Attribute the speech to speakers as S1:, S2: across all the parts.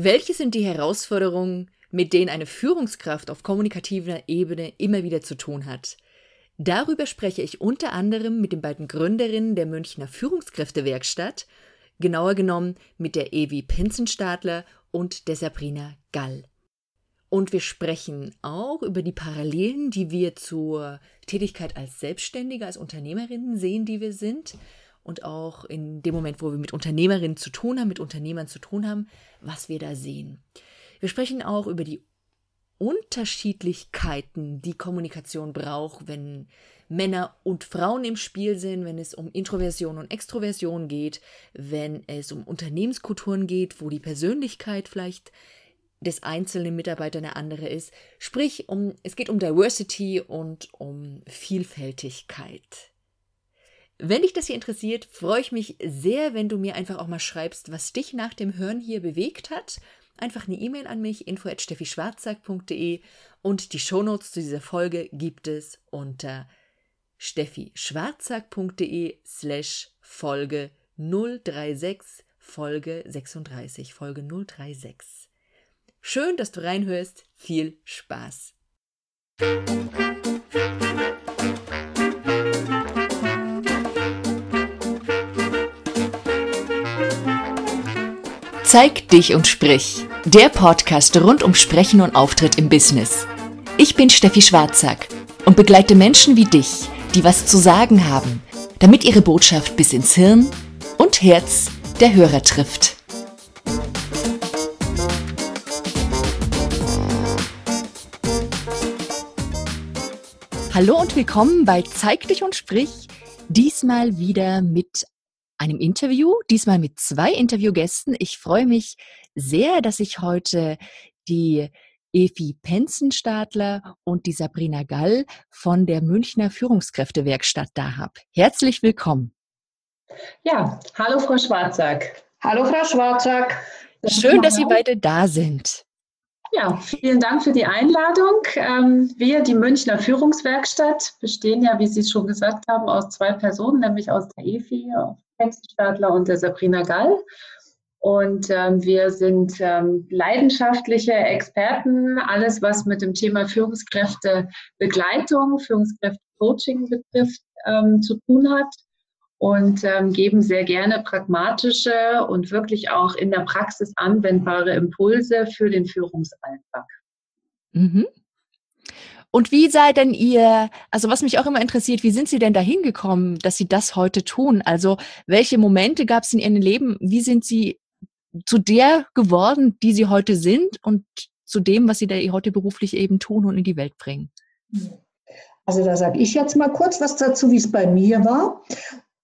S1: Welche sind die Herausforderungen, mit denen eine Führungskraft auf kommunikativer Ebene immer wieder zu tun hat? Darüber spreche ich unter anderem mit den beiden Gründerinnen der Münchner Führungskräftewerkstatt, genauer genommen mit der Evi Pinzenstadler und der Sabrina Gall. Und wir sprechen auch über die Parallelen, die wir zur Tätigkeit als Selbstständige, als Unternehmerinnen sehen, die wir sind. Und auch in dem Moment, wo wir mit Unternehmerinnen zu tun haben, mit Unternehmern zu tun haben, was wir da sehen. Wir sprechen auch über die Unterschiedlichkeiten, die Kommunikation braucht, wenn Männer und Frauen im Spiel sind, wenn es um Introversion und Extroversion geht, wenn es um Unternehmenskulturen geht, wo die Persönlichkeit vielleicht des einzelnen Mitarbeiters eine andere ist. Sprich, um, es geht um Diversity und um Vielfältigkeit. Wenn dich das hier interessiert, freue ich mich sehr, wenn du mir einfach auch mal schreibst, was dich nach dem Hören hier bewegt hat. Einfach eine E-Mail an mich, info.steffischwarzack.de und die Shownotes zu dieser Folge gibt es unter steffischwarzack.de slash Folge 036, Folge 36, Folge 036. Schön, dass du reinhörst. Viel Spaß. Zeig dich und sprich. Der Podcast rund um Sprechen und Auftritt im Business. Ich bin Steffi Schwarzack und begleite Menschen wie dich, die was zu sagen haben, damit ihre Botschaft bis ins Hirn und Herz der Hörer trifft. Hallo und willkommen bei Zeig dich und sprich. Diesmal wieder mit einem Interview, diesmal mit zwei Interviewgästen. Ich freue mich sehr, dass ich heute die Evi Penzenstadler und die Sabrina Gall von der Münchner Führungskräftewerkstatt da habe. Herzlich willkommen.
S2: Ja, hallo Frau Schwarzack.
S3: Hallo Frau Schwarzack.
S1: Schön, dass Sie beide da sind.
S2: Ja, vielen Dank für die Einladung. Ähm, wir, die Münchner Führungswerkstatt, bestehen ja, wie Sie schon gesagt haben, aus zwei Personen, nämlich aus der EFI, Stadler und der Sabrina Gall. Und ähm, wir sind ähm, leidenschaftliche Experten, alles was mit dem Thema Führungskräftebegleitung, Führungskräftecoaching betrifft, zu tun hat und ähm, geben sehr gerne pragmatische und wirklich auch in der Praxis anwendbare Impulse für den Führungsalltag.
S1: Mhm. Und wie sei denn ihr, also was mich auch immer interessiert, wie sind Sie denn dahin gekommen, dass Sie das heute tun? Also welche Momente gab es in Ihrem Leben? Wie sind Sie zu der geworden, die Sie heute sind und zu dem, was Sie da heute beruflich eben tun und in die Welt bringen?
S3: Also da sage ich jetzt mal kurz was dazu, wie es bei mir war.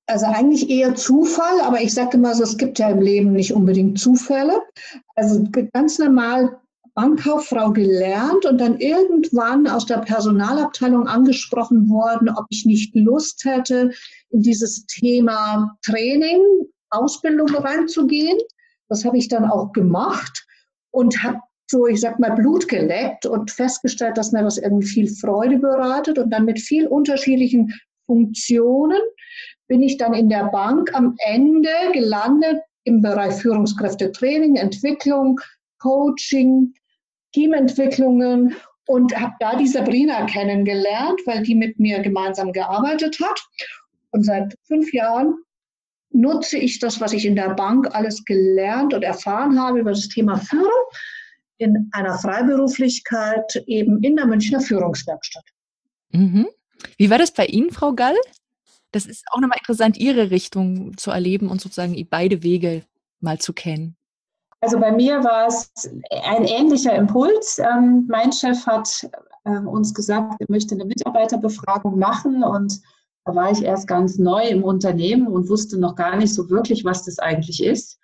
S3: Also eigentlich eher Zufall, aber ich sage immer so, es gibt ja im Leben nicht unbedingt Zufälle. Also ganz normal Bankkauffrau gelernt und dann irgendwann aus der Personalabteilung angesprochen worden, ob ich nicht Lust hätte, in dieses Thema Training, Ausbildung reinzugehen. Das habe ich dann auch gemacht und habe so, ich sag mal, Blut geleckt und festgestellt, dass mir das irgendwie viel Freude bereitet und dann mit viel unterschiedlichen Funktionen bin ich dann in der Bank am Ende gelandet im Bereich Führungskräftetraining, Entwicklung, Coaching, Teamentwicklungen und habe da die Sabrina kennengelernt, weil die mit mir gemeinsam gearbeitet hat. Und seit fünf Jahren nutze ich das, was ich in der Bank alles gelernt und erfahren habe über das Thema Führung in einer Freiberuflichkeit eben in der Münchner Führungswerkstatt.
S1: Mhm. Wie war das bei Ihnen, Frau Gall? Das ist auch nochmal interessant, Ihre Richtung zu erleben und sozusagen beide Wege mal zu kennen.
S2: Also bei mir war es ein ähnlicher Impuls. Ähm, mein Chef hat ähm, uns gesagt, er möchte eine Mitarbeiterbefragung machen und da war ich erst ganz neu im Unternehmen und wusste noch gar nicht so wirklich, was das eigentlich ist.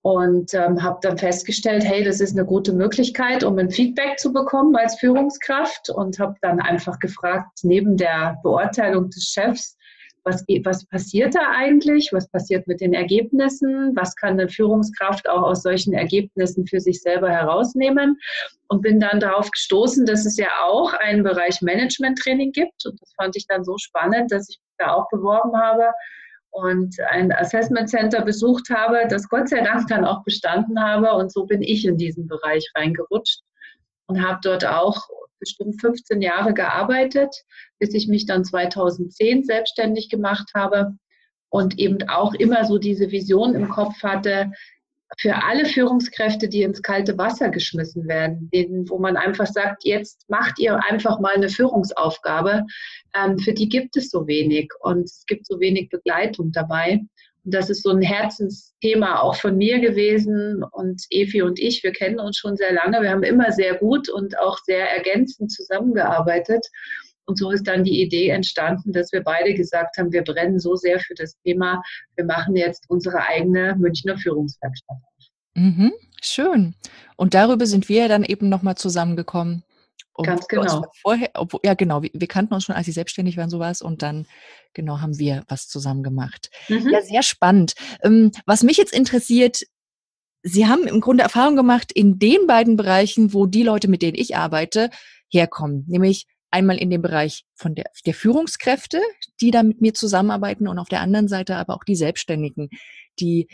S2: Und ähm, habe dann festgestellt, hey, das ist eine gute Möglichkeit, um ein Feedback zu bekommen als Führungskraft und habe dann einfach gefragt, neben der Beurteilung des Chefs, was, was passiert da eigentlich, was passiert mit den Ergebnissen, was kann eine Führungskraft auch aus solchen Ergebnissen für sich selber herausnehmen? Und bin dann darauf gestoßen, dass es ja auch einen Bereich Management-Training gibt. Und das fand ich dann so spannend, dass ich mich da auch beworben habe und ein Assessment Center besucht habe, das Gott sei Dank dann auch bestanden habe. Und so bin ich in diesen Bereich reingerutscht und habe dort auch bestimmt 15 Jahre gearbeitet, bis ich mich dann 2010 selbstständig gemacht habe und eben auch immer so diese Vision im Kopf hatte, für alle Führungskräfte, die ins kalte Wasser geschmissen werden, denen, wo man einfach sagt, jetzt macht ihr einfach mal eine Führungsaufgabe, ähm, für die gibt es so wenig und es gibt so wenig Begleitung dabei. Das ist so ein Herzensthema auch von mir gewesen und Evi und ich, wir kennen uns schon sehr lange. Wir haben immer sehr gut und auch sehr ergänzend zusammengearbeitet. Und so ist dann die Idee entstanden, dass wir beide gesagt haben, wir brennen so sehr für das Thema, wir machen jetzt unsere eigene Münchner Führungswerkstatt.
S1: Mhm, schön. Und darüber sind wir dann eben nochmal zusammengekommen.
S2: Ganz genau.
S1: Vorher, obwohl, ja, genau. Wir, wir, kannten uns schon, als sie selbstständig waren, sowas. Und dann, genau, haben wir was zusammen gemacht. Mhm. Ja, sehr spannend. Ähm, was mich jetzt interessiert, Sie haben im Grunde Erfahrung gemacht in den beiden Bereichen, wo die Leute, mit denen ich arbeite, herkommen. Nämlich einmal in dem Bereich von der, der Führungskräfte, die da mit mir zusammenarbeiten und auf der anderen Seite aber auch die Selbstständigen, die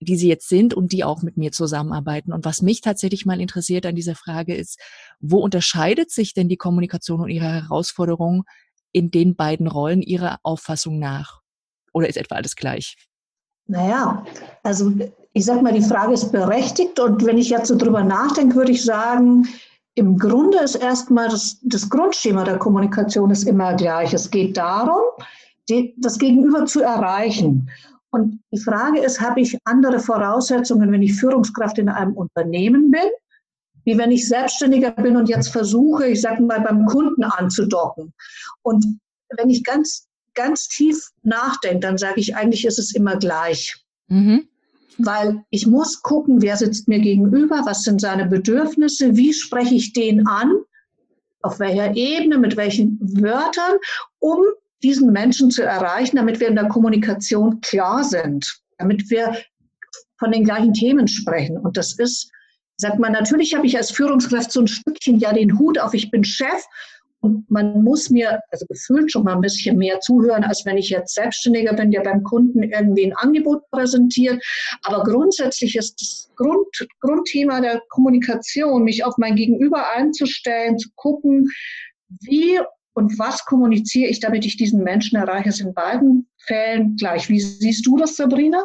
S1: die sie jetzt sind und die auch mit mir zusammenarbeiten. Und was mich tatsächlich mal interessiert an dieser Frage ist, wo unterscheidet sich denn die Kommunikation und ihre Herausforderungen in den beiden Rollen Ihrer Auffassung nach? Oder ist etwa alles gleich?
S3: Naja, also ich sag mal, die Frage ist berechtigt und wenn ich jetzt so drüber nachdenke, würde ich sagen, im Grunde ist erstmal das, das Grundschema der Kommunikation ist immer gleich. Es geht darum, die, das Gegenüber zu erreichen. Und die Frage ist, habe ich andere Voraussetzungen, wenn ich Führungskraft in einem Unternehmen bin, wie wenn ich Selbstständiger bin und jetzt versuche, ich sage mal, beim Kunden anzudocken. Und wenn ich ganz, ganz tief nachdenke, dann sage ich, eigentlich ist es immer gleich. Mhm weil ich muss gucken, wer sitzt mir gegenüber, was sind seine Bedürfnisse, wie spreche ich den an, auf welcher Ebene, mit welchen Wörtern, um diesen Menschen zu erreichen, damit wir in der Kommunikation klar sind, damit wir von den gleichen Themen sprechen. Und das ist, sagt man, natürlich habe ich als Führungskraft so ein Stückchen ja den Hut auf, ich bin Chef und man muss mir, also gefühlt schon mal ein bisschen mehr zuhören, als wenn ich jetzt Selbstständiger bin, der beim Kunden irgendwie ein Angebot präsentiert. Aber grundsätzlich ist das Grund, Grundthema der Kommunikation, mich auf mein Gegenüber einzustellen, zu gucken, wie und was kommuniziere ich, damit ich diesen Menschen erreiche, ist in beiden Fällen gleich. Wie siehst du das, Sabrina?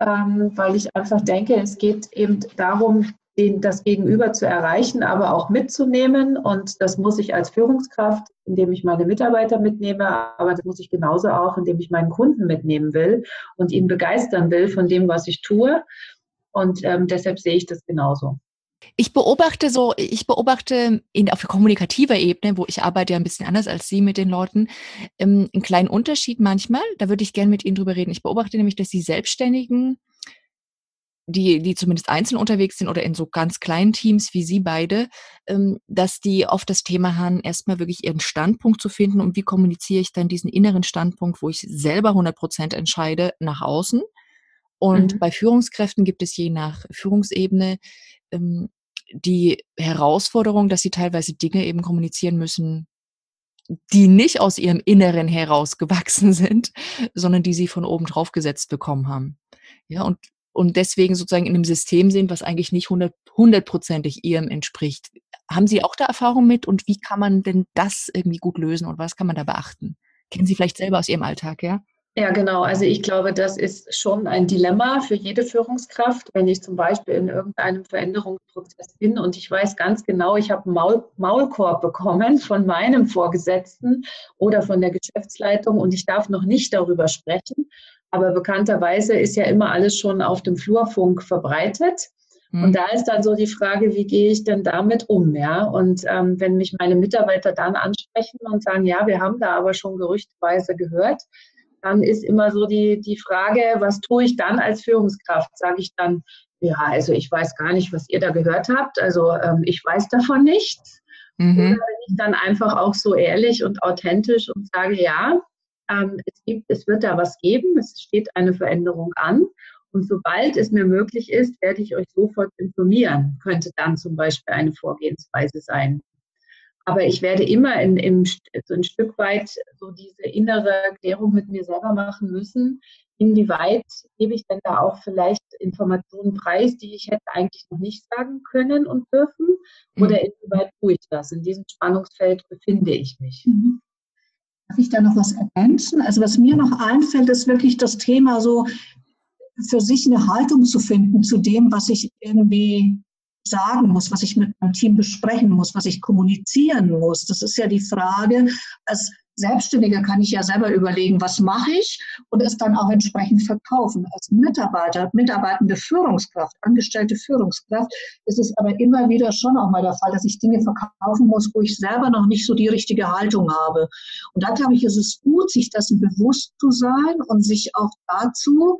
S2: Ähm, weil ich einfach denke, es geht eben darum, den, das Gegenüber zu erreichen, aber auch mitzunehmen. Und das muss ich als Führungskraft, indem ich meine Mitarbeiter mitnehme, aber das muss ich genauso auch, indem ich meinen Kunden mitnehmen will und ihn begeistern will von dem, was ich tue. Und ähm, deshalb sehe ich das genauso.
S1: Ich beobachte so, ich beobachte in, auf kommunikativer Ebene, wo ich arbeite ja ein bisschen anders als Sie mit den Leuten, ähm, einen kleinen Unterschied manchmal. Da würde ich gerne mit Ihnen drüber reden. Ich beobachte nämlich, dass die Selbstständigen die, die zumindest einzeln unterwegs sind oder in so ganz kleinen Teams wie Sie beide, ähm, dass die oft das Thema haben, erstmal wirklich ihren Standpunkt zu finden und wie kommuniziere ich dann diesen inneren Standpunkt, wo ich selber 100 Prozent entscheide, nach außen. Und mhm. bei Führungskräften gibt es je nach Führungsebene ähm, die Herausforderung, dass sie teilweise Dinge eben kommunizieren müssen, die nicht aus ihrem Inneren herausgewachsen sind, sondern die sie von oben drauf gesetzt bekommen haben. Ja, und und deswegen sozusagen in einem System sind, was eigentlich nicht hundertprozentig ihrem entspricht. Haben Sie auch da Erfahrung mit und wie kann man denn das irgendwie gut lösen und was kann man da beachten? Kennen Sie vielleicht selber aus Ihrem Alltag, ja?
S2: Ja, genau. Also ich glaube, das ist schon ein Dilemma für jede Führungskraft, wenn ich zum Beispiel in irgendeinem Veränderungsprozess bin und ich weiß ganz genau, ich habe Maul Maulkorb bekommen von meinem Vorgesetzten oder von der Geschäftsleitung und ich darf noch nicht darüber sprechen. Aber bekannterweise ist ja immer alles schon auf dem Flurfunk verbreitet. Mhm. Und da ist dann so die Frage, wie gehe ich denn damit um? Ja? Und ähm, wenn mich meine Mitarbeiter dann ansprechen und sagen, ja, wir haben da aber schon gerüchtweise gehört, dann ist immer so die, die Frage, was tue ich dann als Führungskraft? Sage ich dann, ja, also ich weiß gar nicht, was ihr da gehört habt, also ähm, ich weiß davon nichts. Mhm. Oder bin ich dann einfach auch so ehrlich und authentisch und sage, ja, ähm, es, gibt, es wird da was geben, es steht eine Veränderung an. Und sobald es mir möglich ist, werde ich euch sofort informieren, könnte dann zum Beispiel eine Vorgehensweise sein. Aber ich werde immer in, in, so ein Stück weit so diese innere Klärung mit mir selber machen müssen. Inwieweit gebe ich denn da auch vielleicht Informationen preis, die ich hätte eigentlich noch nicht sagen können und dürfen? Oder mhm. inwieweit tue ich das? In diesem Spannungsfeld befinde ich mich. Mhm.
S3: Darf ich da noch was ergänzen? Also was mir noch einfällt, ist wirklich das Thema so, für sich eine Haltung zu finden zu dem, was ich irgendwie sagen muss, was ich mit meinem Team besprechen muss, was ich kommunizieren muss. Das ist ja die Frage, als Selbstständiger kann ich ja selber überlegen, was mache ich und es dann auch entsprechend verkaufen. Als Mitarbeiter, mitarbeitende Führungskraft, angestellte Führungskraft ist es aber immer wieder schon auch mal der Fall, dass ich Dinge verkaufen muss, wo ich selber noch nicht so die richtige Haltung habe. Und da glaube ich, ist es gut, sich dessen bewusst zu sein und sich auch dazu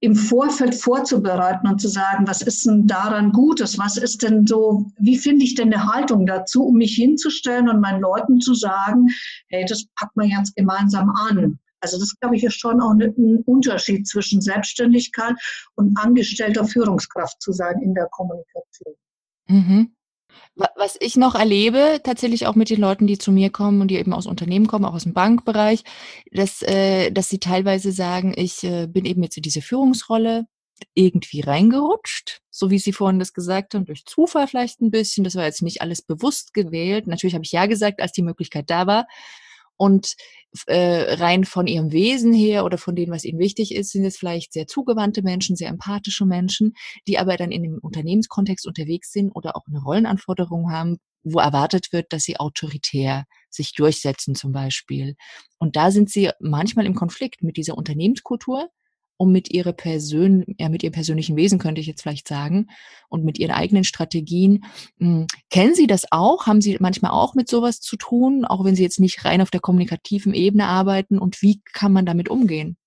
S3: im Vorfeld vorzubereiten und zu sagen, was ist denn daran Gutes? Was ist denn so, wie finde ich denn eine Haltung dazu, um mich hinzustellen und meinen Leuten zu sagen, hey, das packen wir jetzt gemeinsam an. Also das, glaube ich, ist schon auch ein Unterschied zwischen Selbstständigkeit und angestellter Führungskraft zu sein in der Kommunikation.
S1: Mhm. Was ich noch erlebe, tatsächlich auch mit den Leuten, die zu mir kommen und die eben aus Unternehmen kommen, auch aus dem Bankbereich, dass, äh, dass sie teilweise sagen, ich äh, bin eben jetzt in diese Führungsrolle irgendwie reingerutscht, so wie Sie vorhin das gesagt haben, durch Zufall vielleicht ein bisschen. Das war jetzt nicht alles bewusst gewählt. Natürlich habe ich ja gesagt, als die Möglichkeit da war. Und äh, rein von ihrem Wesen her oder von dem, was ihnen wichtig ist, sind es vielleicht sehr zugewandte Menschen, sehr empathische Menschen, die aber dann in dem Unternehmenskontext unterwegs sind oder auch eine Rollenanforderung haben, wo erwartet wird, dass sie autoritär sich durchsetzen zum Beispiel. Und da sind sie manchmal im Konflikt mit dieser Unternehmenskultur, um mit ihrer Persön ja, mit ihrem persönlichen Wesen könnte ich jetzt vielleicht sagen und mit ihren eigenen Strategien. Hm, kennen Sie das auch? Haben Sie manchmal auch mit sowas zu tun, auch wenn Sie jetzt nicht rein auf der kommunikativen Ebene arbeiten? Und wie kann man damit umgehen?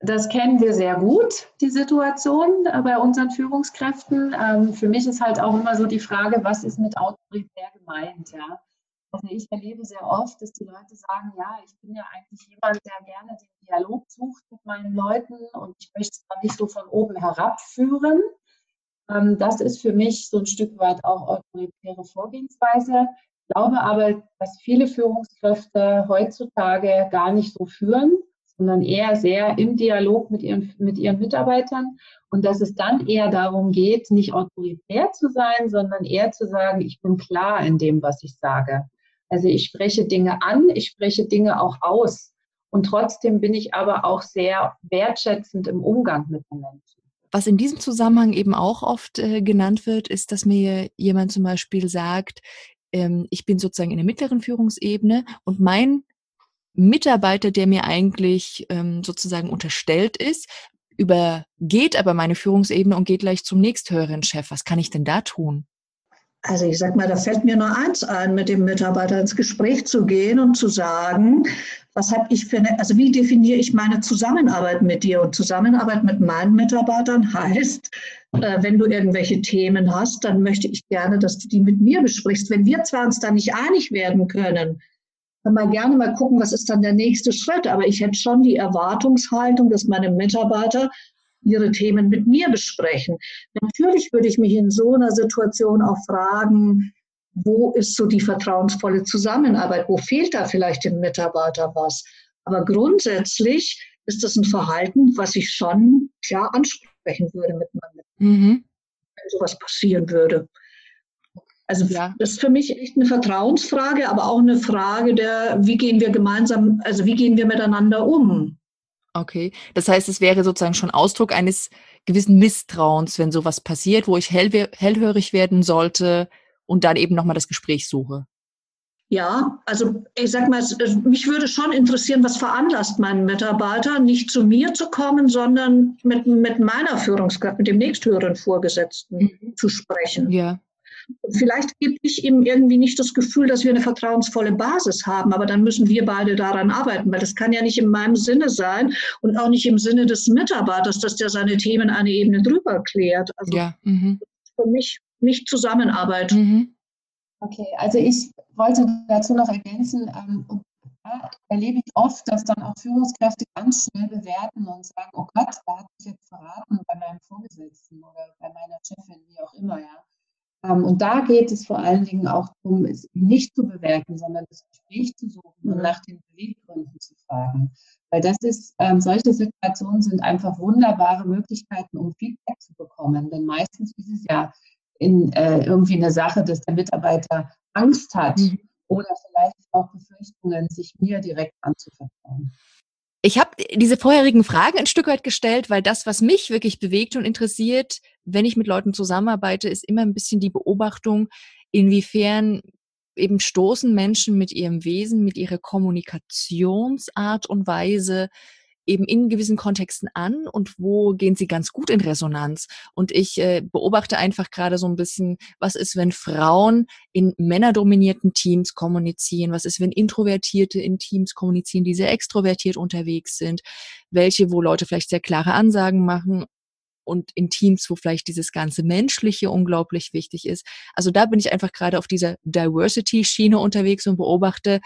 S2: Das kennen wir sehr gut, die Situation äh, bei unseren Führungskräften. Ähm, für mich ist halt auch immer so die Frage, was ist mit autoritär gemeint? Ja? Also ich erlebe sehr oft, dass die Leute sagen, ja, ich bin ja eigentlich jemand, der gerne den Dialog sucht mit meinen Leuten und ich möchte es nicht so von oben herab führen. Ähm, das ist für mich so ein Stück weit auch autoritäre Vorgehensweise. Ich glaube aber, dass viele Führungskräfte heutzutage gar nicht so führen, sondern eher sehr im Dialog mit ihren, mit ihren Mitarbeitern und dass es dann eher darum geht, nicht autoritär zu sein, sondern eher zu sagen, ich bin klar in dem, was ich sage. Also ich spreche Dinge an, ich spreche Dinge auch aus. Und trotzdem bin ich aber auch sehr wertschätzend im Umgang mit den Menschen.
S1: Was in diesem Zusammenhang eben auch oft äh, genannt wird, ist, dass mir jemand zum Beispiel sagt, ähm, ich bin sozusagen in der mittleren Führungsebene und mein Mitarbeiter, der mir eigentlich ähm, sozusagen unterstellt ist, übergeht aber meine Führungsebene und geht gleich zum nächsthöheren Chef. Was kann ich denn da tun?
S3: Also ich sage mal, da fällt mir nur eins ein, mit dem Mitarbeiter ins Gespräch zu gehen und zu sagen, was habe ich für eine, also wie definiere ich meine Zusammenarbeit mit dir? Und Zusammenarbeit mit meinen Mitarbeitern heißt, äh, wenn du irgendwelche Themen hast, dann möchte ich gerne, dass du die mit mir besprichst. Wenn wir zwar uns da nicht einig werden können, kann man gerne mal gucken, was ist dann der nächste Schritt. Aber ich hätte schon die Erwartungshaltung, dass meine Mitarbeiter ihre Themen mit mir besprechen. Natürlich würde ich mich in so einer Situation auch fragen, wo ist so die vertrauensvolle Zusammenarbeit? Wo fehlt da vielleicht dem Mitarbeiter was? Aber grundsätzlich ist das ein Verhalten, was ich schon klar ansprechen würde mit meinem mhm. wenn sowas passieren würde. Also ja. das ist für mich echt eine Vertrauensfrage, aber auch eine Frage der, wie gehen wir gemeinsam, also wie gehen wir miteinander um?
S1: Okay. Das heißt, es wäre sozusagen schon Ausdruck eines gewissen Misstrauens, wenn sowas passiert, wo ich hell, hellhörig werden sollte und dann eben nochmal das Gespräch suche.
S3: Ja, also ich sag mal, mich würde schon interessieren, was veranlasst meinen Mitarbeiter, nicht zu mir zu kommen, sondern mit, mit meiner Führungskraft, mit dem nächsthöheren Vorgesetzten mhm. zu sprechen. Ja. Vielleicht gebe ich ihm irgendwie nicht das Gefühl, dass wir eine vertrauensvolle Basis haben, aber dann müssen wir beide daran arbeiten, weil das kann ja nicht in meinem Sinne sein und auch nicht im Sinne des Mitarbeiters, dass der seine Themen eine Ebene drüber klärt. Also ja. Mhm. für mich nicht Zusammenarbeit. Mhm.
S2: Okay, also ich wollte dazu noch ergänzen, ähm, und da erlebe ich oft, dass dann auch Führungskräfte ganz schnell bewerten und sagen, oh Gott, da hat mich jetzt verraten bei meinem Vorgesetzten oder bei meiner Chefin, wie auch immer, ja. Ähm, und da geht es vor allen Dingen auch darum, es nicht zu bewerten, sondern das Gespräch zu suchen und mhm. nach den Beweggründen zu fragen. Weil das ist, ähm, solche Situationen sind einfach wunderbare Möglichkeiten, um Feedback zu bekommen. Denn meistens ist es ja in, äh, irgendwie eine Sache, dass der Mitarbeiter Angst hat mhm. oder vielleicht auch Befürchtungen, sich mir direkt anzuvertrauen.
S1: Ich habe diese vorherigen Fragen ein Stück weit gestellt, weil das, was mich wirklich bewegt und interessiert, wenn ich mit Leuten zusammenarbeite, ist immer ein bisschen die Beobachtung, inwiefern eben stoßen Menschen mit ihrem Wesen, mit ihrer Kommunikationsart und Weise eben in gewissen Kontexten an und wo gehen sie ganz gut in Resonanz. Und ich äh, beobachte einfach gerade so ein bisschen, was ist, wenn Frauen in männerdominierten Teams kommunizieren, was ist, wenn Introvertierte in Teams kommunizieren, die sehr extrovertiert unterwegs sind, welche, wo Leute vielleicht sehr klare Ansagen machen und in Teams, wo vielleicht dieses ganze Menschliche unglaublich wichtig ist. Also da bin ich einfach gerade auf dieser Diversity-Schiene unterwegs und beobachte,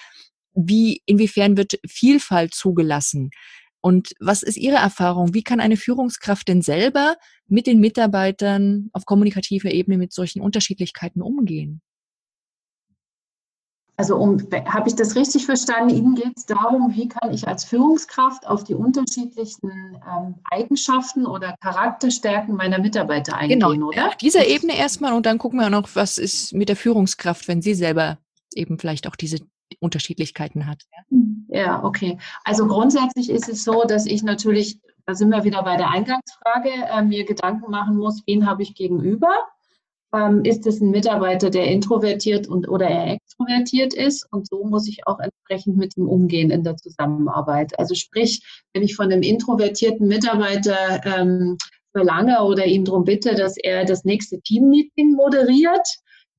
S1: wie, inwiefern wird Vielfalt zugelassen? Und was ist Ihre Erfahrung? Wie kann eine Führungskraft denn selber mit den Mitarbeitern auf kommunikativer Ebene mit solchen Unterschiedlichkeiten umgehen?
S2: Also um, habe ich das richtig verstanden? Ihnen geht es darum, wie kann ich als Führungskraft auf die unterschiedlichen ähm, Eigenschaften oder Charakterstärken meiner Mitarbeiter eingehen,
S1: genau, oder? Auf dieser Ebene erstmal und dann gucken wir noch, was ist mit der Führungskraft, wenn sie selber eben vielleicht auch diese Unterschiedlichkeiten hat.
S2: Ja, okay. Also grundsätzlich ist es so, dass ich natürlich, da sind wir wieder bei der Eingangsfrage, äh, mir Gedanken machen muss, wen habe ich gegenüber? Ähm, ist es ein Mitarbeiter, der introvertiert und oder er extrovertiert ist? Und so muss ich auch entsprechend mit ihm umgehen in der Zusammenarbeit. Also sprich, wenn ich von einem introvertierten Mitarbeiter ähm, verlange oder ihn darum bitte, dass er das nächste Teammeeting moderiert,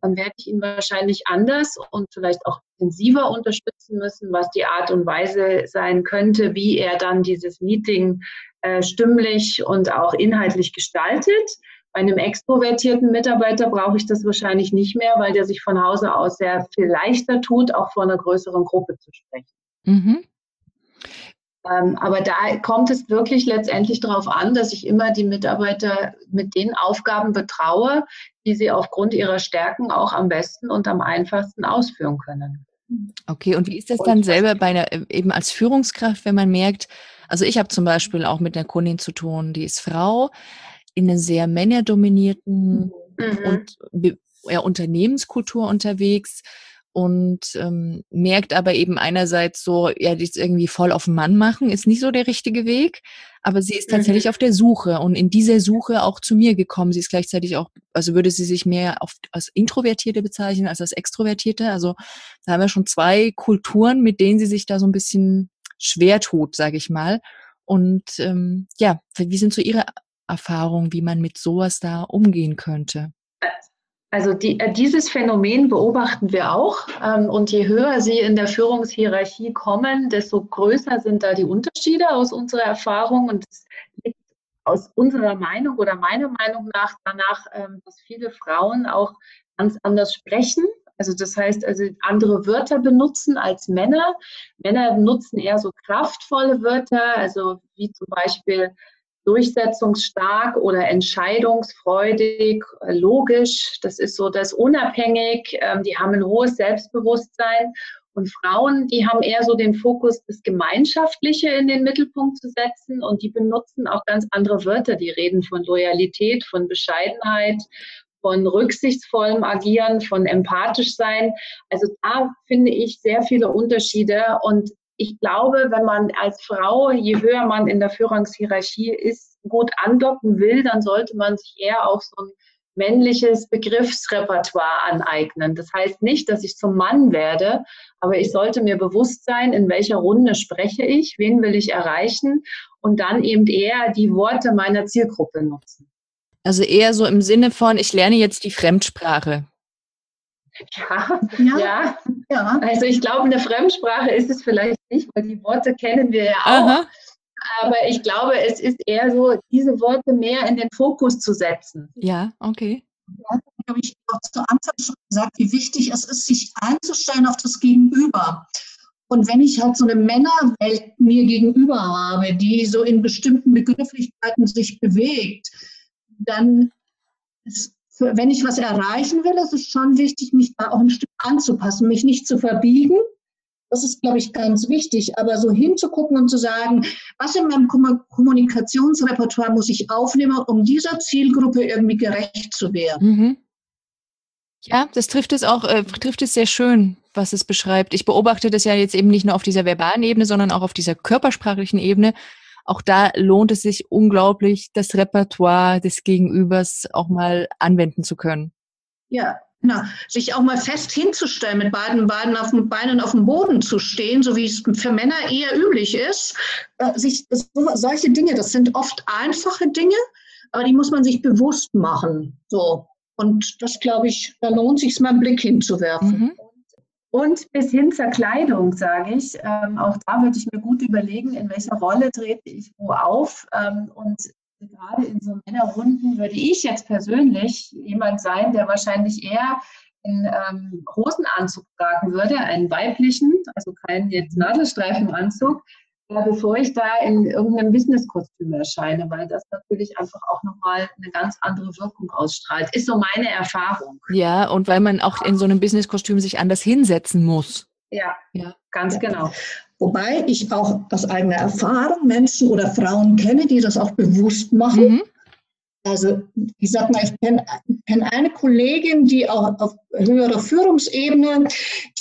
S2: dann werde ich ihn wahrscheinlich anders und vielleicht auch intensiver unterstützen müssen, was die Art und Weise sein könnte, wie er dann dieses Meeting äh, stimmlich und auch inhaltlich gestaltet. Bei einem extrovertierten Mitarbeiter brauche ich das wahrscheinlich nicht mehr, weil der sich von Hause aus sehr viel leichter tut, auch vor einer größeren Gruppe zu sprechen. Mhm. Ähm, aber da kommt es wirklich letztendlich darauf an, dass ich immer die Mitarbeiter mit den Aufgaben betraue, die sie aufgrund ihrer Stärken auch am besten und am einfachsten ausführen können.
S1: Okay, und wie ist das dann selber bei einer, eben als Führungskraft, wenn man merkt, also ich habe zum Beispiel auch mit einer Kundin zu tun, die ist Frau, in einer sehr männerdominierten mhm. und ja, Unternehmenskultur unterwegs und ähm, merkt aber eben einerseits so, ja, die ist irgendwie voll auf den Mann machen, ist nicht so der richtige Weg, aber sie ist tatsächlich mhm. auf der Suche und in dieser Suche auch zu mir gekommen. Sie ist gleichzeitig auch, also würde sie sich mehr auf, als Introvertierte bezeichnen als als Extrovertierte. Also da haben wir schon zwei Kulturen, mit denen sie sich da so ein bisschen schwer tut, sage ich mal. Und ähm, ja, wie sind so Ihre Erfahrungen, wie man mit sowas da umgehen könnte?
S2: Also die, äh, dieses Phänomen beobachten wir auch. Ähm, und je höher Sie in der Führungshierarchie kommen, desto größer sind da die Unterschiede aus unserer Erfahrung. Und es liegt aus unserer Meinung oder meiner Meinung nach danach, ähm, dass viele Frauen auch ganz anders sprechen. Also das heißt, also andere Wörter benutzen als Männer. Männer nutzen eher so kraftvolle Wörter, also wie zum Beispiel durchsetzungsstark oder entscheidungsfreudig, äh, logisch. Das ist so das unabhängig. Ähm, die haben ein hohes Selbstbewusstsein. Und Frauen, die haben eher so den Fokus, das Gemeinschaftliche in den Mittelpunkt zu setzen. Und die benutzen auch ganz andere Wörter. Die reden von Loyalität, von Bescheidenheit, von rücksichtsvollem Agieren, von empathisch sein. Also da finde ich sehr viele Unterschiede. Und ich glaube, wenn man als Frau, je höher man in der Führungshierarchie ist, gut andocken will, dann sollte man sich eher auch so ein männliches Begriffsrepertoire aneignen. Das heißt nicht, dass ich zum Mann werde, aber ich sollte mir bewusst sein, in welcher Runde spreche ich, wen will ich erreichen und dann eben eher die Worte meiner Zielgruppe nutzen.
S1: Also eher so im Sinne von, ich lerne jetzt die Fremdsprache.
S2: Ja, ja, ja. ja. Also ich glaube, eine Fremdsprache ist es vielleicht nicht, weil die Worte kennen wir ja auch. Aha. Aber ich glaube, es ist eher so, diese Worte mehr in den Fokus zu setzen.
S1: Ja, okay.
S3: Ja, habe ich auch zu Anfang schon gesagt, wie wichtig es ist, sich einzustellen auf das Gegenüber. Und wenn ich halt so eine Männerwelt mir gegenüber habe, die so in bestimmten Begrifflichkeiten sich bewegt, dann ist wenn ich was erreichen will, ist es schon wichtig, mich da auch ein Stück anzupassen, mich nicht zu verbiegen. Das ist, glaube ich, ganz wichtig. Aber so hinzugucken und zu sagen, was in meinem Kommunikationsrepertoire muss ich aufnehmen, um dieser Zielgruppe irgendwie gerecht zu werden. Mhm.
S1: Ja, das trifft es auch, äh, trifft es sehr schön, was es beschreibt. Ich beobachte das ja jetzt eben nicht nur auf dieser verbalen Ebene, sondern auch auf dieser körpersprachlichen Ebene. Auch da lohnt es sich unglaublich, das Repertoire des Gegenübers auch mal anwenden zu können.
S3: Ja, na, sich auch mal fest hinzustellen, mit beiden Beinen auf, dem, Beinen auf dem Boden zu stehen, so wie es für Männer eher üblich ist. Äh, sich, so, solche Dinge, das sind oft einfache Dinge, aber die muss man sich bewusst machen. So. Und das glaube ich, da lohnt sich mal einen Blick hinzuwerfen. Mhm.
S2: Und bis hin zur Kleidung, sage ich. Ähm, auch da würde ich mir gut überlegen, in welcher Rolle trete ich wo auf. Ähm, und gerade in so Männerrunden würde ich jetzt persönlich jemand sein, der wahrscheinlich eher einen ähm, Hosenanzug tragen würde, einen weiblichen, also keinen jetzt Nadelstreifenanzug, bevor ich da in irgendeinem Businesskostüm erscheine, weil das natürlich einfach auch nochmal eine ganz andere Wirkung ausstrahlt. Ist so meine Erfahrung.
S1: Ja, und weil man auch in so einem Businesskostüm sich anders hinsetzen muss.
S2: Ja, ja. ganz ja. genau.
S3: Wobei ich auch aus eigener Erfahrung Menschen oder Frauen kenne, die das auch bewusst machen. Mhm. Also ich sag mal, ich kenne kenn eine Kollegin, die auch auf höherer Führungsebene,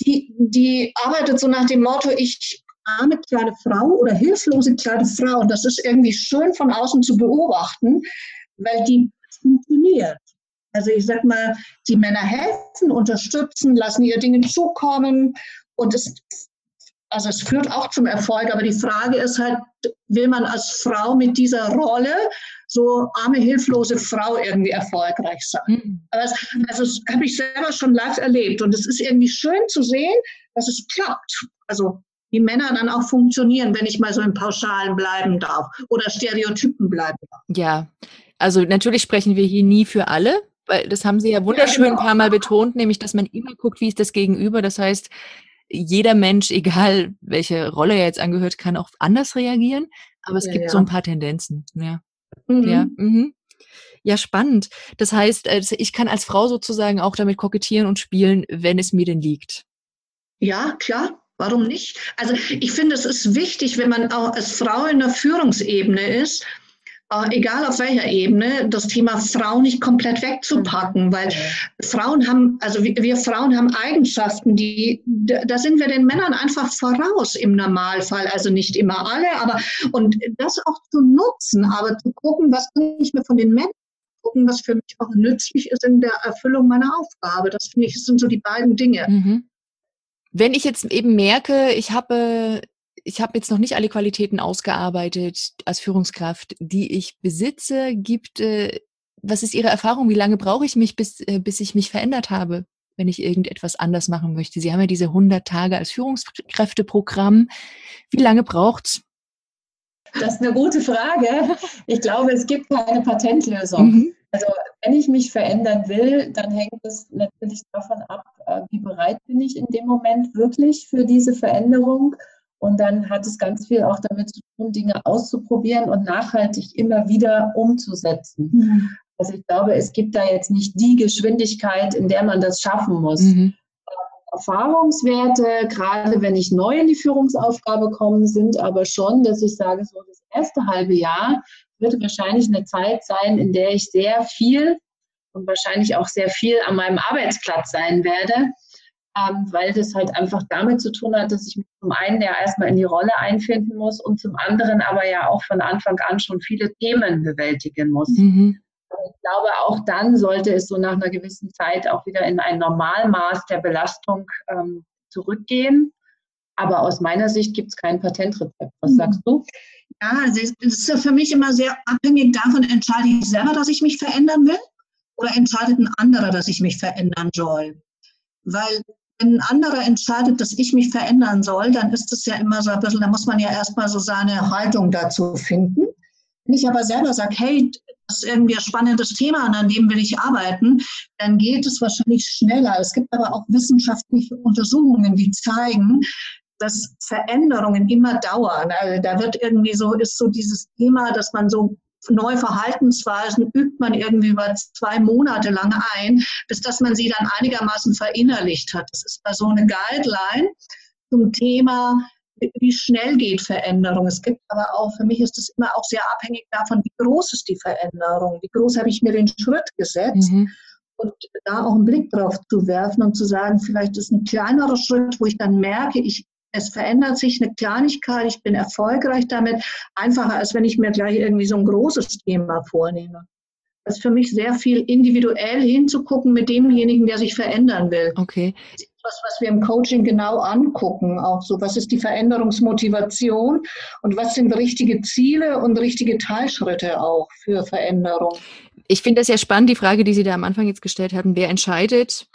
S3: die, die arbeitet so nach dem Motto, ich arme kleine Frau oder hilflose kleine Frau. Und das ist irgendwie schön von außen zu beobachten, weil die funktioniert. Also ich sag mal, die Männer helfen, unterstützen, lassen ihr Dinge zukommen und es, also es führt auch zum Erfolg. Aber die Frage ist halt, will man als Frau mit dieser Rolle so arme, hilflose Frau irgendwie erfolgreich sein? Mhm. Aber es, also das habe ich selber schon live erlebt und es ist irgendwie schön zu sehen, dass es klappt. Also die Männer dann auch funktionieren, wenn ich mal so im Pauschalen bleiben darf oder Stereotypen bleiben darf.
S1: Ja, also natürlich sprechen wir hier nie für alle, weil das haben Sie ja wunderschön ja, genau. ein paar Mal betont, nämlich, dass man immer guckt, wie ist das Gegenüber. Das heißt, jeder Mensch, egal welche Rolle er jetzt angehört, kann auch anders reagieren. Aber es ja, gibt ja. so ein paar Tendenzen. Ja. Mhm. Ja. Mhm. Ja, spannend. Das heißt, äh, ich kann als Frau sozusagen auch damit kokettieren und spielen, wenn es mir denn liegt.
S3: Ja, klar. Warum nicht? Also ich finde, es ist wichtig, wenn man auch als Frau in der Führungsebene ist, äh, egal auf welcher Ebene, das Thema Frau nicht komplett wegzupacken, weil Frauen haben, also wir, wir, Frauen haben Eigenschaften, die, da sind wir den Männern einfach voraus im Normalfall, also nicht immer alle, aber und das auch zu nutzen, aber zu gucken, was kann ich mir von den Männern gucken, was für mich auch nützlich ist in der Erfüllung meiner Aufgabe. Das finde ich, sind so die beiden Dinge. Mhm.
S1: Wenn ich jetzt eben merke, ich habe, ich habe jetzt noch nicht alle Qualitäten ausgearbeitet als Führungskraft, die ich besitze, gibt, äh, was ist Ihre Erfahrung? Wie lange brauche ich mich, bis, äh, bis ich mich verändert habe, wenn ich irgendetwas anders machen möchte? Sie haben ja diese 100 Tage als Führungskräfteprogramm. Wie lange braucht's?
S2: Das ist eine gute Frage. Ich glaube, es gibt keine Patentlösung. Mhm. Also wenn ich mich verändern will, dann hängt es natürlich davon ab, äh, wie bereit bin ich in dem Moment wirklich für diese Veränderung. Und dann hat es ganz viel auch damit zu tun, Dinge auszuprobieren und nachhaltig immer wieder umzusetzen. Mhm. Also ich glaube, es gibt da jetzt nicht die Geschwindigkeit, in der man das schaffen muss. Mhm. Erfahrungswerte, gerade wenn ich neu in die Führungsaufgabe komme, sind aber schon, dass ich sage, so das erste halbe Jahr wird wahrscheinlich eine Zeit sein, in der ich sehr viel und wahrscheinlich auch sehr viel an meinem Arbeitsplatz sein werde, ähm, weil das halt einfach damit zu tun hat, dass ich mich zum einen ja erstmal in die Rolle einfinden muss und zum anderen aber ja auch von Anfang an schon viele Themen bewältigen muss. Mhm. Ich glaube, auch dann sollte es so nach einer gewissen Zeit auch wieder in ein Normalmaß der Belastung ähm, zurückgehen. Aber aus meiner Sicht gibt es kein Patentrezept. Was mhm. sagst du?
S3: Ja, also es ist für mich immer sehr abhängig davon, entscheide ich selber, dass ich mich verändern will oder entscheidet ein anderer, dass ich mich verändern soll? Weil wenn ein anderer entscheidet, dass ich mich verändern soll, dann ist es ja immer so ein bisschen, da muss man ja erstmal so seine Haltung dazu finden. Wenn ich aber selber sage, hey, das ist irgendwie ein spannendes Thema und an dem will ich arbeiten, dann geht es wahrscheinlich schneller. Es gibt aber auch wissenschaftliche Untersuchungen, die zeigen, dass Veränderungen immer dauern. Also da wird irgendwie so, ist so dieses Thema, dass man so neue Verhaltensweisen übt man irgendwie über zwei Monate lang ein, bis dass man sie dann einigermaßen verinnerlicht hat. Das ist so eine Guideline zum Thema, wie schnell geht Veränderung. Es gibt aber auch, für mich ist es immer auch sehr abhängig davon, wie groß ist die Veränderung, wie groß habe ich mir den Schritt gesetzt. Mhm. Und da auch einen Blick drauf zu werfen und zu sagen, vielleicht ist ein kleinerer Schritt, wo ich dann merke, ich es verändert sich eine Kleinigkeit, ich bin erfolgreich damit, einfacher als wenn ich mir gleich irgendwie so ein großes Thema vornehme. Das ist für mich sehr viel individuell hinzugucken mit demjenigen, der sich verändern will.
S1: Okay.
S3: Das ist was, was wir im Coaching genau angucken. Auch so, was ist die Veränderungsmotivation und was sind richtige Ziele und richtige Teilschritte auch für Veränderung.
S1: Ich finde das ja spannend, die Frage, die Sie da am Anfang jetzt gestellt haben. Wer entscheidet,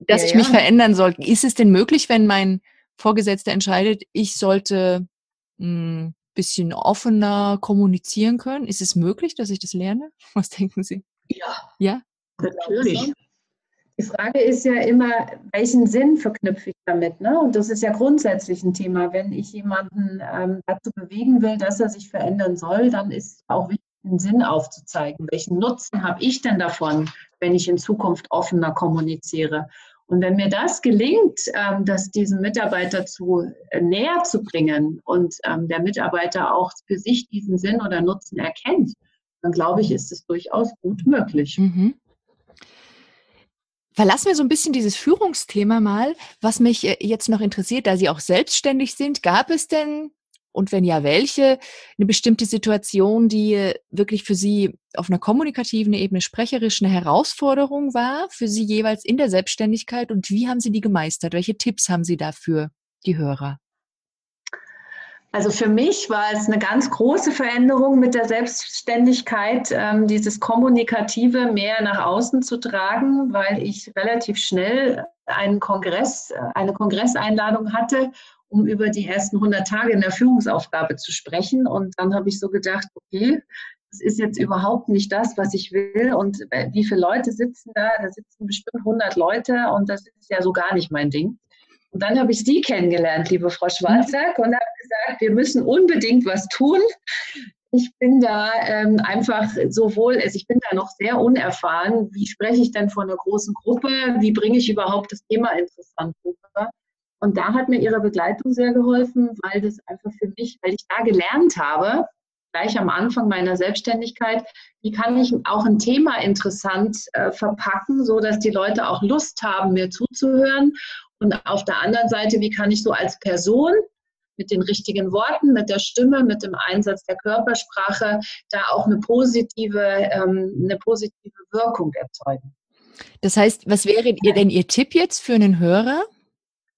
S1: dass ja, ich mich ja. verändern soll? Ist es denn möglich, wenn mein Vorgesetzter entscheidet, ich sollte ein hm, bisschen offener kommunizieren können? Ist es möglich, dass ich das lerne? Was denken Sie?
S2: Ja.
S1: Ja?
S2: Natürlich. Die Frage ist ja immer, welchen Sinn verknüpfe ich damit? Ne? Und das ist ja grundsätzlich ein Thema. Wenn ich jemanden ähm, dazu bewegen will, dass er sich verändern soll, dann ist auch wichtig, den Sinn aufzuzeigen. Welchen Nutzen habe ich denn davon, wenn ich in Zukunft offener kommuniziere? Und wenn mir das gelingt, ähm, das diesem Mitarbeiter zu äh, näher zu bringen und ähm, der Mitarbeiter auch für sich diesen Sinn oder Nutzen erkennt, dann glaube ich, ist es durchaus gut möglich. Mhm.
S1: Verlassen wir so ein bisschen dieses Führungsthema mal. Was mich äh, jetzt noch interessiert, da Sie auch selbstständig sind, gab es denn und wenn ja, welche? Eine bestimmte Situation, die wirklich für Sie auf einer kommunikativen Ebene, sprecherisch eine Herausforderung war, für Sie jeweils in der Selbstständigkeit und wie haben Sie die gemeistert? Welche Tipps haben Sie dafür, die Hörer?
S2: Also für mich war es eine ganz große Veränderung mit der Selbstständigkeit, ähm, dieses Kommunikative mehr nach außen zu tragen, weil ich relativ schnell einen Kongress, äh, eine Kongresseinladung hatte um über die ersten 100 Tage in der Führungsaufgabe zu sprechen. Und dann habe ich so gedacht, okay, das ist jetzt überhaupt nicht das, was ich will. Und äh, wie viele Leute sitzen da? Da sitzen bestimmt 100 Leute und das ist ja so gar nicht mein Ding. Und dann habe ich Sie kennengelernt, liebe Frau Schwarzack, und habe gesagt, wir müssen unbedingt was tun. Ich bin da ähm, einfach sowohl, also ich bin da noch sehr unerfahren. Wie spreche ich denn vor einer großen Gruppe? Wie bringe ich überhaupt das Thema interessant rüber? Und da hat mir ihre Begleitung sehr geholfen, weil das einfach für mich, weil ich da gelernt habe, gleich am Anfang meiner Selbstständigkeit, wie kann ich auch ein Thema interessant äh, verpacken, so dass die Leute auch Lust haben, mir zuzuhören. Und auf der anderen Seite, wie kann ich so als Person mit den richtigen Worten, mit der Stimme, mit dem Einsatz der Körpersprache da auch eine positive, ähm, eine positive Wirkung erzeugen.
S1: Das heißt, was wäre denn Ihr Tipp jetzt für einen Hörer?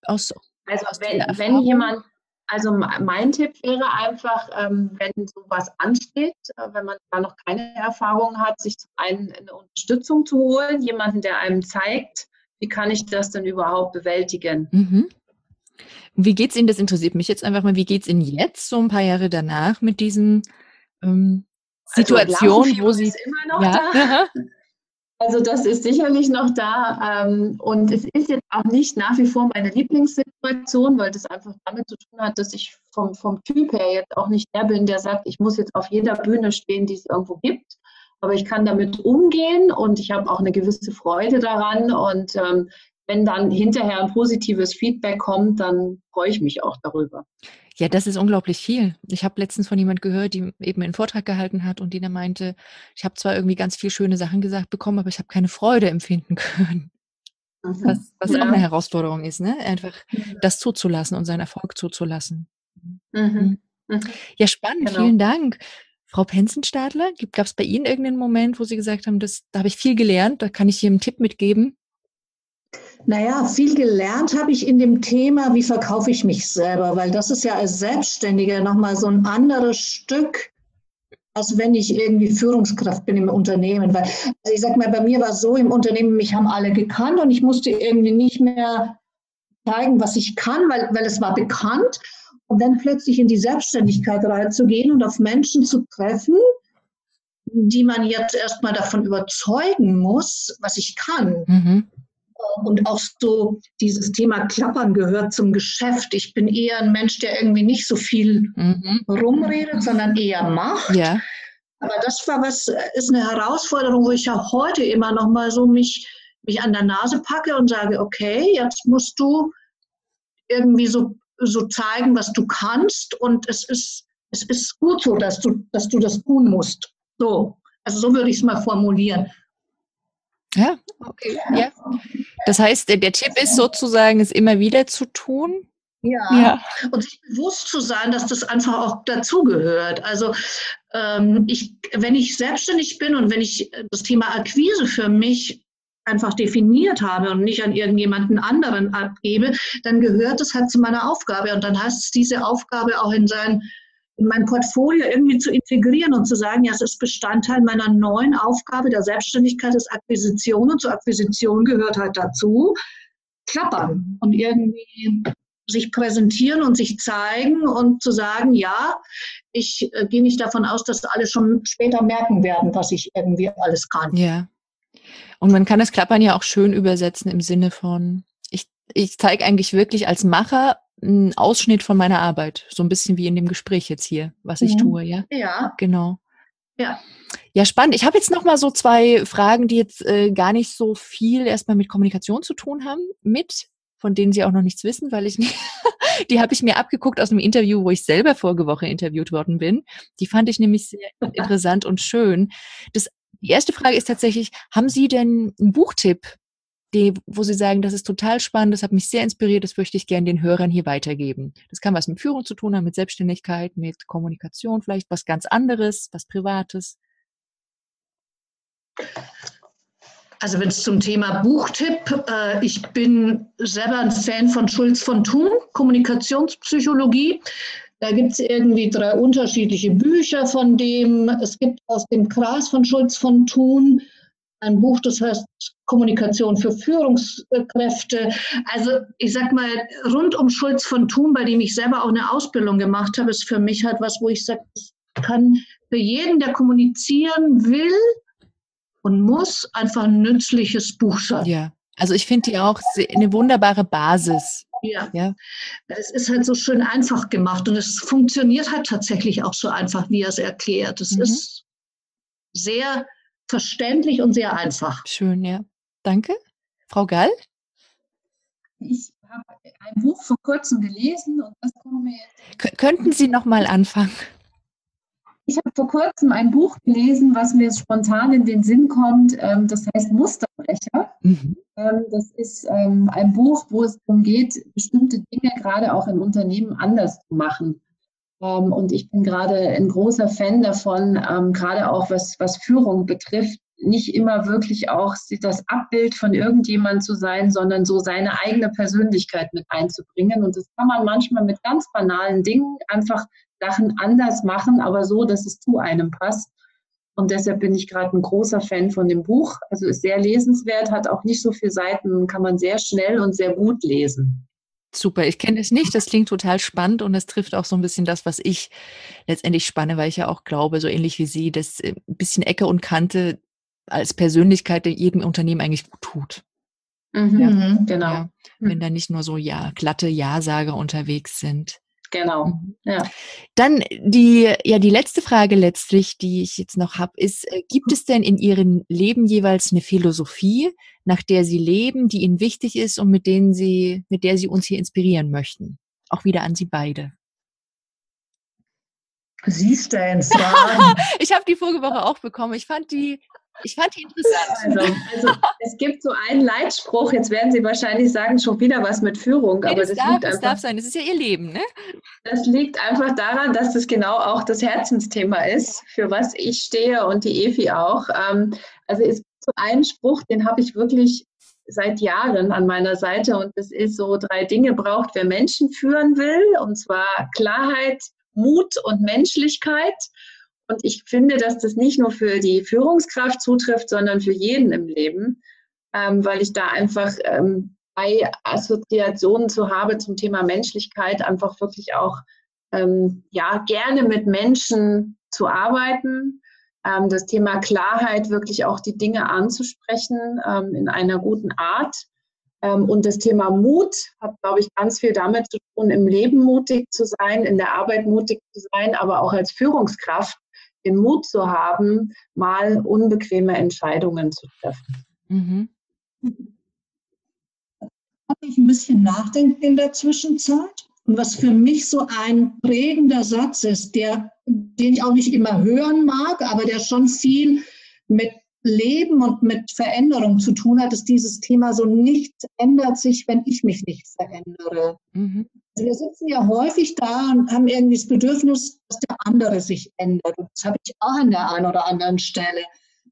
S2: Aus, also aus wenn, wenn jemand, also mein Tipp wäre einfach, ähm, wenn sowas ansteht, äh, wenn man da noch keine Erfahrung hat, sich zum einen eine Unterstützung zu holen, jemanden, der einem zeigt, wie kann ich das denn überhaupt bewältigen.
S1: Mhm. Wie es Ihnen, das interessiert mich jetzt einfach mal, wie geht es Ihnen jetzt, so ein paar Jahre danach, mit diesen ähm, Situationen, also, wo Sie.
S2: Immer noch ja. da. Also das ist sicherlich noch da ähm, und es ist jetzt auch nicht nach wie vor meine Lieblingssituation, weil das einfach damit zu tun hat, dass ich vom, vom Typ her jetzt auch nicht der bin, der sagt, ich muss jetzt auf jeder Bühne stehen, die es irgendwo gibt. Aber ich kann damit umgehen und ich habe auch eine gewisse Freude daran und ähm, wenn dann hinterher ein positives Feedback kommt, dann freue ich mich auch darüber.
S1: Ja, das ist unglaublich viel. Ich habe letztens von jemand gehört, die eben einen Vortrag gehalten hat und die dann meinte, ich habe zwar irgendwie ganz viele schöne Sachen gesagt bekommen, aber ich habe keine Freude empfinden können. Mhm. Was, was ja. auch eine Herausforderung ist, ne? Einfach mhm. das zuzulassen und seinen Erfolg zuzulassen. Mhm. mhm. mhm. Ja, spannend. Genau. Vielen Dank. Frau Penzenstadler, gab es bei Ihnen irgendeinen Moment, wo Sie gesagt haben, das, da habe ich viel gelernt, da kann ich hier einen Tipp mitgeben?
S3: Naja, viel gelernt habe ich in dem Thema, wie verkaufe ich mich selber, weil das ist ja als Selbstständiger nochmal so ein anderes Stück, als wenn ich irgendwie Führungskraft bin im Unternehmen. Weil, also ich sag mal, bei mir war es so im Unternehmen, mich haben alle gekannt und ich musste irgendwie nicht mehr zeigen, was ich kann, weil, weil es war bekannt. Und dann plötzlich in die Selbstständigkeit reinzugehen und auf Menschen zu treffen, die man jetzt erstmal davon überzeugen muss, was ich kann. Mhm. Und auch so dieses Thema Klappern gehört zum Geschäft. Ich bin eher ein Mensch, der irgendwie nicht so viel mhm. rumredet, sondern eher macht.
S1: Ja.
S3: Aber das war was, ist eine Herausforderung, wo ich ja heute immer noch mal so mich, mich an der Nase packe und sage, okay, jetzt musst du irgendwie so, so zeigen, was du kannst und es ist, es ist gut so, dass du, dass du das tun musst. So. Also so würde ich es mal formulieren.
S1: Ja, okay. Ja. Das heißt, der, der Tipp ist sozusagen, es immer wieder zu tun.
S3: Ja. ja. Und sich bewusst zu sein, dass das einfach auch dazugehört. Also ähm, ich, wenn ich selbstständig bin und wenn ich das Thema Akquise für mich einfach definiert habe und nicht an irgendjemanden anderen abgebe, dann gehört es halt zu meiner Aufgabe. Und dann heißt es, diese Aufgabe auch in sein in mein Portfolio irgendwie zu integrieren und zu sagen, ja, es ist Bestandteil meiner neuen Aufgabe der Selbstständigkeit ist Akquisition und zur Akquisition gehört halt dazu, klappern und irgendwie sich präsentieren und sich zeigen und zu sagen, ja, ich äh, gehe nicht davon aus, dass alle schon später merken werden, was ich irgendwie alles kann.
S1: Ja. Und man kann das Klappern ja auch schön übersetzen im Sinne von, ich, ich zeige eigentlich wirklich als Macher ein Ausschnitt von meiner Arbeit, so ein bisschen wie in dem Gespräch jetzt hier, was ich mhm. tue, ja?
S3: Ja.
S1: Genau.
S3: Ja.
S1: Ja, spannend. Ich habe jetzt noch mal so zwei Fragen, die jetzt äh, gar nicht so viel erstmal mit Kommunikation zu tun haben, mit, von denen Sie auch noch nichts wissen, weil ich nicht, die habe ich mir abgeguckt aus einem Interview, wo ich selber vorige Woche interviewt worden bin. Die fand ich nämlich sehr interessant und schön. Das, die erste Frage ist tatsächlich, haben Sie denn einen Buchtipp, die, wo Sie sagen, das ist total spannend, das hat mich sehr inspiriert, das möchte ich gerne den Hörern hier weitergeben. Das kann was mit Führung zu tun haben, mit Selbstständigkeit, mit Kommunikation, vielleicht was ganz anderes, was Privates.
S3: Also wenn es zum Thema Buchtipp, äh, ich bin selber ein Fan von Schulz von Thun, Kommunikationspsychologie. Da gibt es irgendwie drei unterschiedliche Bücher von dem. Es gibt aus dem Kreis von Schulz von Thun ein Buch, das heißt Kommunikation für Führungskräfte. Also ich sag mal, rund um Schulz von Thun, bei dem ich selber auch eine Ausbildung gemacht habe, ist für mich halt was, wo ich sage, kann für jeden, der kommunizieren will und muss, einfach ein nützliches Buch sein.
S1: Ja, also ich finde die auch eine wunderbare Basis.
S3: Ja. ja. Es ist halt so schön einfach gemacht und es funktioniert halt tatsächlich auch so einfach, wie er es erklärt. Es mhm. ist sehr verständlich und sehr einfach.
S1: Schön, ja. Danke. Frau Gall?
S2: Ich habe ein Buch vor kurzem gelesen und das kommt mir
S1: jetzt. könnten Sie noch mal anfangen?
S2: Ich habe vor kurzem ein Buch gelesen, was mir spontan in den Sinn kommt. Ähm, das heißt Musterbrecher. Mhm. Ähm, das ist ähm, ein Buch, wo es darum geht, bestimmte Dinge gerade auch in Unternehmen anders zu machen. Ähm, und ich bin gerade ein großer Fan davon, ähm, gerade auch was, was Führung betrifft, nicht immer wirklich auch das Abbild von irgendjemand zu sein, sondern so seine eigene Persönlichkeit mit einzubringen. Und das kann man manchmal mit ganz banalen Dingen einfach Sachen anders machen, aber so, dass es zu einem passt. Und deshalb bin ich gerade ein großer Fan von dem Buch. Also ist sehr lesenswert, hat auch nicht so viele Seiten, kann man sehr schnell und sehr gut lesen.
S1: Super, ich kenne es nicht. Das klingt total spannend und es trifft auch so ein bisschen das, was ich letztendlich spanne, weil ich ja auch glaube, so ähnlich wie Sie, dass äh, ein bisschen Ecke und Kante als Persönlichkeit jedem Unternehmen eigentlich gut tut.
S2: Mhm, ja, genau. Ja,
S1: wenn mhm. da nicht nur so ja glatte Ja-Sager unterwegs sind.
S2: Genau. Mhm. Ja.
S1: Dann die, ja, die letzte Frage letztlich, die ich jetzt noch habe, ist, äh, gibt es denn in Ihrem Leben jeweils eine Philosophie, nach der Sie leben, die Ihnen wichtig ist und mit denen Sie, mit der Sie uns hier inspirieren möchten? Auch wieder an Sie beide.
S3: Sie stellen Fragen.
S1: ich habe die vorige Woche auch bekommen. Ich fand die ich fand die interessant.
S2: Also, also, es gibt so einen Leitspruch, jetzt werden Sie wahrscheinlich sagen, schon wieder was mit Führung.
S1: Nee, aber das, das, darf, liegt das einfach, darf sein, das ist ja Ihr Leben, ne?
S2: Das liegt einfach daran, dass das genau auch das Herzensthema ist, für was ich stehe und die Efi auch. Ähm, also es gibt so einen Spruch, den habe ich wirklich seit Jahren an meiner Seite und das ist so, drei Dinge braucht, wer Menschen führen will, und zwar Klarheit, Mut und Menschlichkeit. Und ich finde, dass das nicht nur für die Führungskraft zutrifft, sondern für jeden im Leben, ähm, weil ich da einfach ähm, bei Assoziationen zu habe zum Thema Menschlichkeit einfach wirklich auch ähm, ja gerne mit Menschen zu arbeiten, ähm, das Thema Klarheit wirklich auch die Dinge anzusprechen ähm, in einer guten Art. Ähm, und das Thema Mut hat, glaube ich, ganz viel damit zu tun, im Leben mutig zu sein, in der Arbeit mutig zu sein, aber auch als Führungskraft den Mut zu haben, mal unbequeme Entscheidungen zu treffen. Mhm.
S3: Habe ich ein bisschen nachdenken in der Zwischenzeit. Und was für mich so ein prägender Satz ist, der, den ich auch nicht immer hören mag, aber der schon viel mit Leben und mit Veränderung zu tun hat, ist dieses Thema so, nichts ändert sich, wenn ich mich nicht verändere. Mhm. Also wir sitzen ja häufig da und haben irgendwie das Bedürfnis, dass der andere sich ändert. Und das habe ich auch an der einen oder anderen Stelle.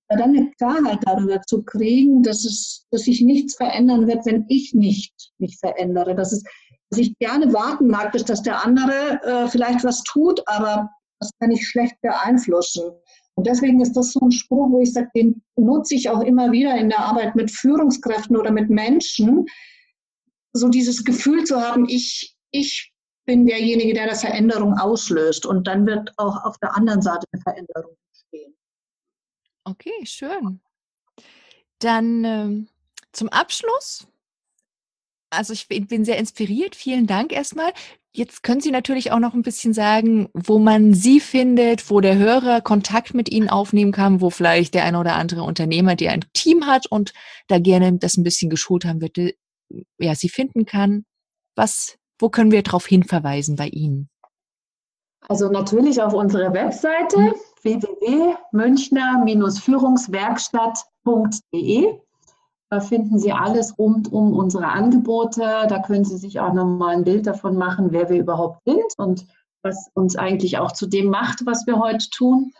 S3: Aber dann eine Klarheit darüber zu kriegen, dass, es, dass sich nichts verändern wird, wenn ich nicht mich verändere. Dass, es, dass ich gerne warten mag, bis dass der andere äh, vielleicht was tut, aber das kann ich schlecht beeinflussen. Und deswegen ist das so ein Spruch, wo ich sage, den nutze ich auch immer wieder in der Arbeit mit Führungskräften oder mit Menschen, so dieses Gefühl zu haben, ich, ich bin derjenige, der eine Veränderung auslöst. Und dann wird auch auf der anderen Seite eine Veränderung entstehen.
S1: Okay, schön. Dann ähm, zum Abschluss. Also ich bin sehr inspiriert. Vielen Dank erstmal. Jetzt können Sie natürlich auch noch ein bisschen sagen, wo man Sie findet, wo der Hörer Kontakt mit Ihnen aufnehmen kann, wo vielleicht der eine oder andere Unternehmer, der ein Team hat und da gerne das ein bisschen geschult haben wird, ja, Sie finden kann. Was, wo können wir darauf hinverweisen bei Ihnen?
S2: Also natürlich auf unserer Webseite mhm. www.münchner-führungswerkstatt.de. Da finden Sie alles rund um unsere Angebote. Da können Sie sich auch nochmal ein Bild davon machen, wer wir überhaupt sind und was uns eigentlich auch zu dem macht, was wir heute tun.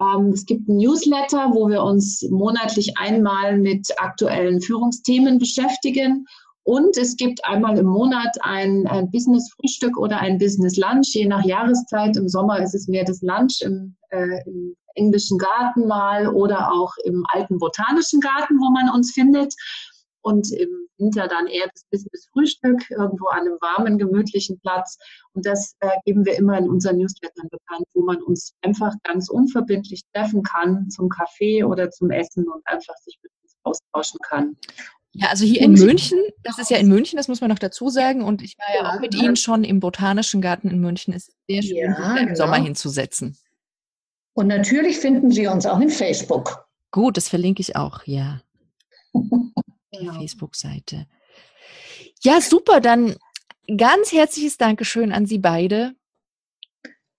S2: Ähm, es gibt ein Newsletter, wo wir uns monatlich einmal mit aktuellen Führungsthemen beschäftigen. Und es gibt einmal im Monat ein, ein Business-Frühstück oder ein Business-Lunch, je nach Jahreszeit. Im Sommer ist es mehr das Lunch, im, äh, im englischen Garten mal oder auch im alten botanischen Garten, wo man uns findet. Und im Winter dann eher das Business Frühstück irgendwo an einem warmen, gemütlichen Platz. Und das äh, geben wir immer in unseren Newslettern bekannt, wo man uns einfach ganz unverbindlich treffen kann zum Kaffee oder zum Essen und einfach sich mit uns austauschen kann.
S1: Ja, also hier in München, das ist ja in München, das muss man noch dazu sagen. Und ich war ja, auch mit Ihnen schon im Botanischen Garten in München. Es ist sehr schön, ja, im genau. Sommer hinzusetzen.
S3: Und natürlich finden Sie uns auch in Facebook.
S1: Gut, das verlinke ich auch, ja. Die Facebook-Seite. Ja, super. Dann ganz herzliches Dankeschön an Sie beide.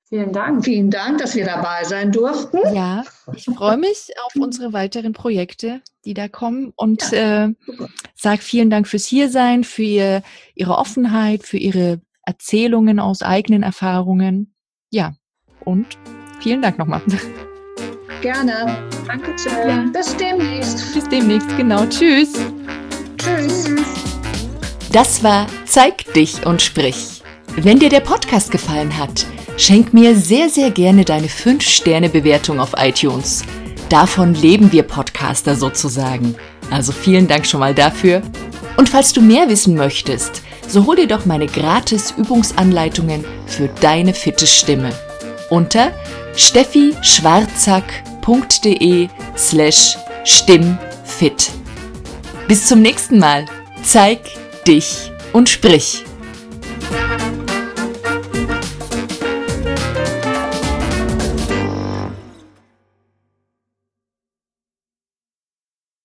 S3: Vielen Dank. Vielen Dank, dass wir dabei sein durften.
S1: Ja, ich freue mich auf unsere weiteren Projekte, die da kommen und ja, äh, sage vielen Dank fürs Hiersein, für ihr, Ihre Offenheit, für Ihre Erzählungen aus eigenen Erfahrungen. Ja, und Vielen Dank nochmal.
S3: Gerne. Dankeschön. Ja. Bis demnächst.
S1: Bis demnächst, genau. Tschüss.
S3: Tschüss.
S1: Das war Zeig dich und sprich. Wenn dir der Podcast gefallen hat, schenk mir sehr, sehr gerne deine 5-Sterne-Bewertung auf iTunes. Davon leben wir Podcaster sozusagen. Also vielen Dank schon mal dafür. Und falls du mehr wissen möchtest, so hol dir doch meine gratis Übungsanleitungen für deine fitte Stimme unter steffischwarzack.de slash stimmfit. Bis zum nächsten Mal. Zeig dich und sprich.